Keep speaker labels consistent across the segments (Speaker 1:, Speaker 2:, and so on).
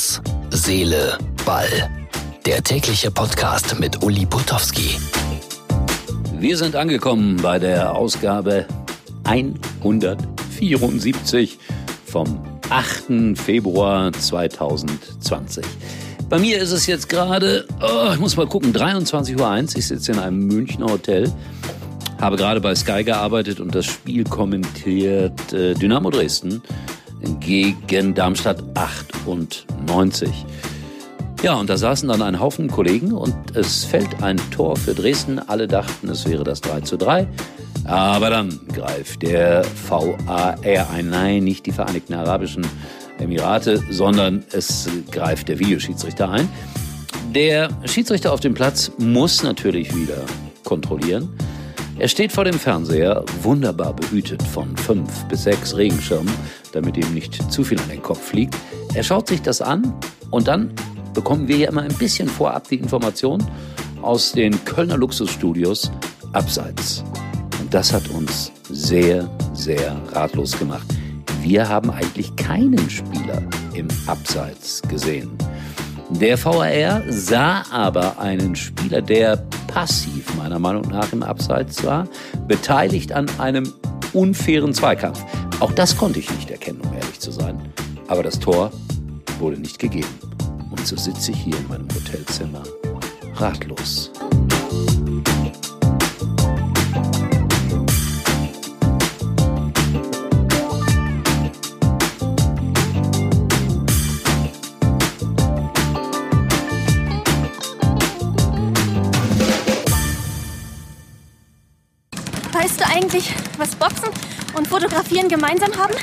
Speaker 1: Herz, Seele, Ball. Der tägliche Podcast mit Uli Putowski.
Speaker 2: Wir sind angekommen bei der Ausgabe 174 vom 8. Februar 2020. Bei mir ist es jetzt gerade, oh, ich muss mal gucken, 23.01 Uhr. Ich sitze in einem Münchner Hotel, habe gerade bei Sky gearbeitet und das Spiel kommentiert äh, Dynamo Dresden gegen Darmstadt 98. Ja, und da saßen dann ein Haufen Kollegen und es fällt ein Tor für Dresden. Alle dachten, es wäre das 3 zu 3. Aber dann greift der VAR ein. Nein, nicht die Vereinigten Arabischen Emirate, sondern es greift der Videoschiedsrichter ein. Der Schiedsrichter auf dem Platz muss natürlich wieder kontrollieren. Er steht vor dem Fernseher, wunderbar behütet von fünf bis sechs Regenschirmen, damit ihm nicht zu viel an den Kopf fliegt. Er schaut sich das an und dann bekommen wir ja immer ein bisschen vorab die Information aus den Kölner Luxusstudios abseits. Und das hat uns sehr, sehr ratlos gemacht. Wir haben eigentlich keinen Spieler im Abseits gesehen. Der VAR sah aber einen Spieler, der passiv meiner Meinung nach im Abseits war, beteiligt an einem unfairen Zweikampf. Auch das konnte ich nicht erkennen, um ehrlich zu sein. Aber das Tor wurde nicht gegeben. Und so sitze ich hier in meinem Hotelzimmer ratlos.
Speaker 3: Weißt du eigentlich, was Boxen und Fotografieren gemeinsam haben?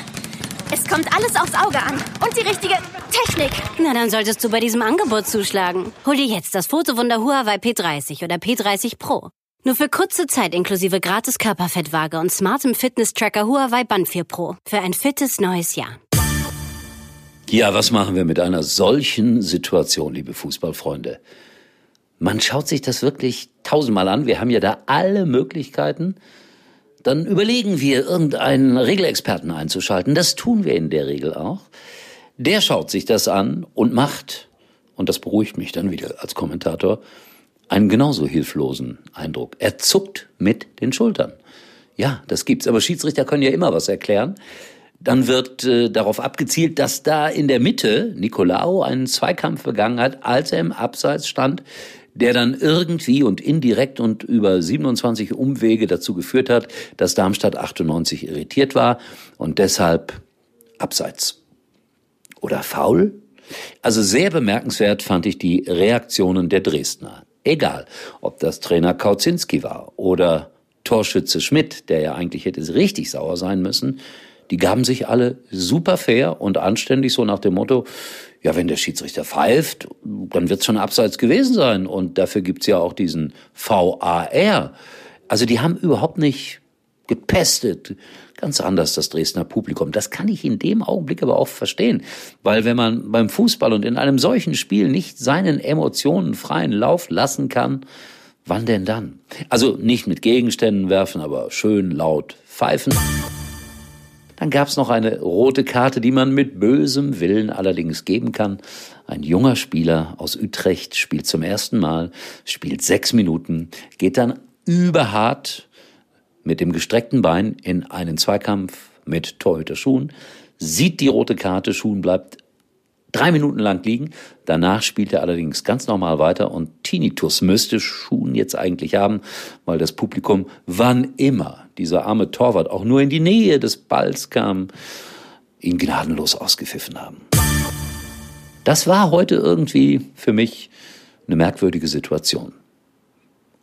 Speaker 3: Es kommt alles aufs Auge an. Und die richtige Technik.
Speaker 4: Na, dann solltest du bei diesem Angebot zuschlagen. Hol dir jetzt das Fotowunder Huawei P30 oder P30 Pro. Nur für kurze Zeit inklusive gratis Körperfettwaage und smartem Fitness-Tracker Huawei Band 4 Pro. Für ein fittes neues Jahr.
Speaker 2: Ja, was machen wir mit einer solchen Situation, liebe Fußballfreunde? Man schaut sich das wirklich tausendmal an. Wir haben ja da alle Möglichkeiten. Dann überlegen wir, irgendeinen Regelexperten einzuschalten. Das tun wir in der Regel auch. Der schaut sich das an und macht, und das beruhigt mich dann wieder als Kommentator, einen genauso hilflosen Eindruck. Er zuckt mit den Schultern. Ja, das gibt's. Aber Schiedsrichter können ja immer was erklären. Dann wird äh, darauf abgezielt, dass da in der Mitte Nicolao einen Zweikampf begangen hat, als er im Abseits stand, der dann irgendwie und indirekt und über 27 Umwege dazu geführt hat, dass Darmstadt 98 irritiert war und deshalb Abseits. Oder faul? Also sehr bemerkenswert fand ich die Reaktionen der Dresdner. Egal, ob das Trainer Kauzinski war oder Torschütze Schmidt, der ja eigentlich hätte richtig sauer sein müssen, die gaben sich alle super fair und anständig so nach dem Motto, ja, wenn der Schiedsrichter pfeift, dann wird es schon abseits gewesen sein. Und dafür gibt's ja auch diesen VAR. Also die haben überhaupt nicht gepestet. Ganz anders das Dresdner Publikum. Das kann ich in dem Augenblick aber auch verstehen. Weil wenn man beim Fußball und in einem solchen Spiel nicht seinen Emotionen freien Lauf lassen kann, wann denn dann? Also nicht mit Gegenständen werfen, aber schön laut pfeifen. Dann gab es noch eine rote Karte, die man mit bösem Willen allerdings geben kann. Ein junger Spieler aus Utrecht spielt zum ersten Mal, spielt sechs Minuten, geht dann überhart mit dem gestreckten Bein in einen Zweikampf mit Torhüter Schuhen, sieht die rote Karte, Schuhen bleibt drei Minuten lang liegen. Danach spielt er allerdings ganz normal weiter und Tinnitus müsste Schuhen jetzt eigentlich haben, weil das Publikum, wann immer dieser arme Torwart auch nur in die Nähe des Balls kam, ihn gnadenlos ausgepfiffen haben. Das war heute irgendwie für mich eine merkwürdige Situation.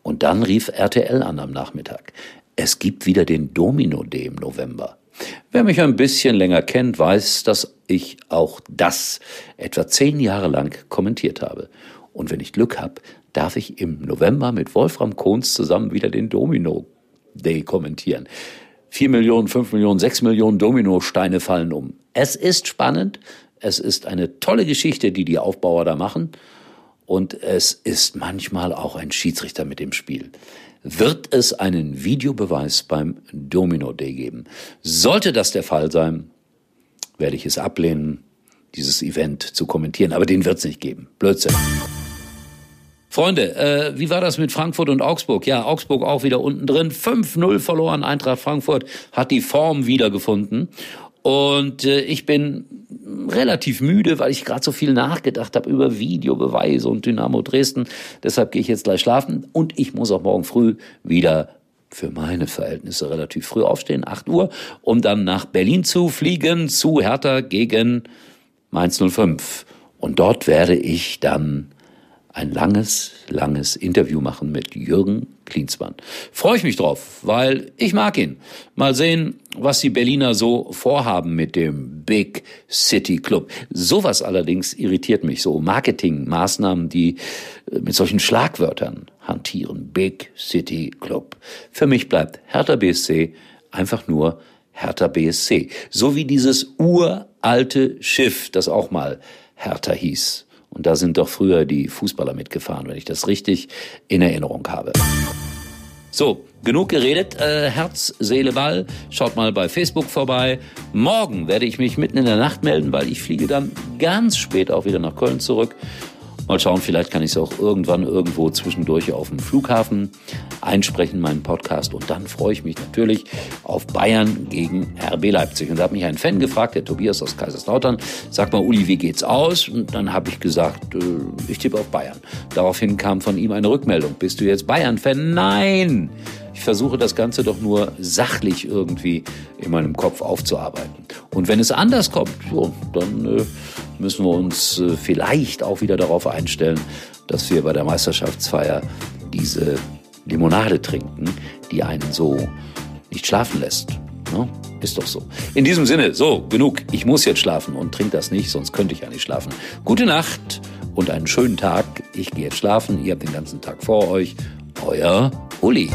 Speaker 2: Und dann rief RTL an am Nachmittag. Es gibt wieder den Domino Day im November. Wer mich ein bisschen länger kennt, weiß, dass ich auch das etwa zehn Jahre lang kommentiert habe. Und wenn ich Glück habe, darf ich im November mit Wolfram Kohns zusammen wieder den Domino Day kommentieren. Vier Millionen, fünf Millionen, sechs Millionen Dominosteine fallen um. Es ist spannend. Es ist eine tolle Geschichte, die die Aufbauer da machen. Und es ist manchmal auch ein Schiedsrichter mit dem Spiel. Wird es einen Videobeweis beim Domino Day geben? Sollte das der Fall sein, werde ich es ablehnen. dieses Event zu kommentieren. Aber den wird's nicht geben. Blödsinn. Freunde, äh, wie war das mit Frankfurt und Augsburg? Ja, Augsburg auch wieder unten drin. 5-0 verloren. Eintracht Frankfurt hat die Form wiedergefunden. Und äh, ich bin relativ müde, weil ich gerade so viel nachgedacht habe über Videobeweise und Dynamo Dresden. Deshalb gehe ich jetzt gleich schlafen. Und ich muss auch morgen früh wieder für meine Verhältnisse relativ früh aufstehen, 8 Uhr, um dann nach Berlin zu fliegen, zu Hertha gegen Mainz 05. Und dort werde ich dann ein langes, langes Interview machen mit Jürgen Klinsmann. Freue ich mich drauf, weil ich mag ihn. Mal sehen, was die Berliner so vorhaben mit dem Big City Club. Sowas allerdings irritiert mich so. Marketingmaßnahmen, die äh, mit solchen Schlagwörtern hantieren. Big City Club. Für mich bleibt Hertha BSC einfach nur Hertha BSC. So wie dieses uralte Schiff, das auch mal Hertha hieß. Und da sind doch früher die Fußballer mitgefahren, wenn ich das richtig in Erinnerung habe. So, genug geredet. Äh, Herz, Seele, Ball. Schaut mal bei Facebook vorbei. Morgen werde ich mich mitten in der Nacht melden, weil ich fliege dann ganz spät auch wieder nach Köln zurück. Mal schauen, vielleicht kann ich es auch irgendwann irgendwo zwischendurch auf dem Flughafen einsprechen, meinen Podcast. Und dann freue ich mich natürlich auf Bayern gegen RB Leipzig. Und da hat mich ein Fan gefragt, der Tobias aus Kaiserslautern, sag mal, Uli, wie geht's aus? Und dann habe ich gesagt, äh, ich tippe auf Bayern. Daraufhin kam von ihm eine Rückmeldung. Bist du jetzt Bayern-Fan? Nein! Ich versuche das Ganze doch nur sachlich irgendwie in meinem Kopf aufzuarbeiten. Und wenn es anders kommt, so, dann äh, müssen wir uns äh, vielleicht auch wieder darauf einstellen, dass wir bei der Meisterschaftsfeier diese Limonade trinken, die einen so nicht schlafen lässt. Ne? Ist doch so. In diesem Sinne, so, genug. Ich muss jetzt schlafen und trinke das nicht, sonst könnte ich ja nicht schlafen. Gute Nacht und einen schönen Tag. Ich gehe jetzt schlafen. Ihr habt den ganzen Tag vor euch. Euer Uli.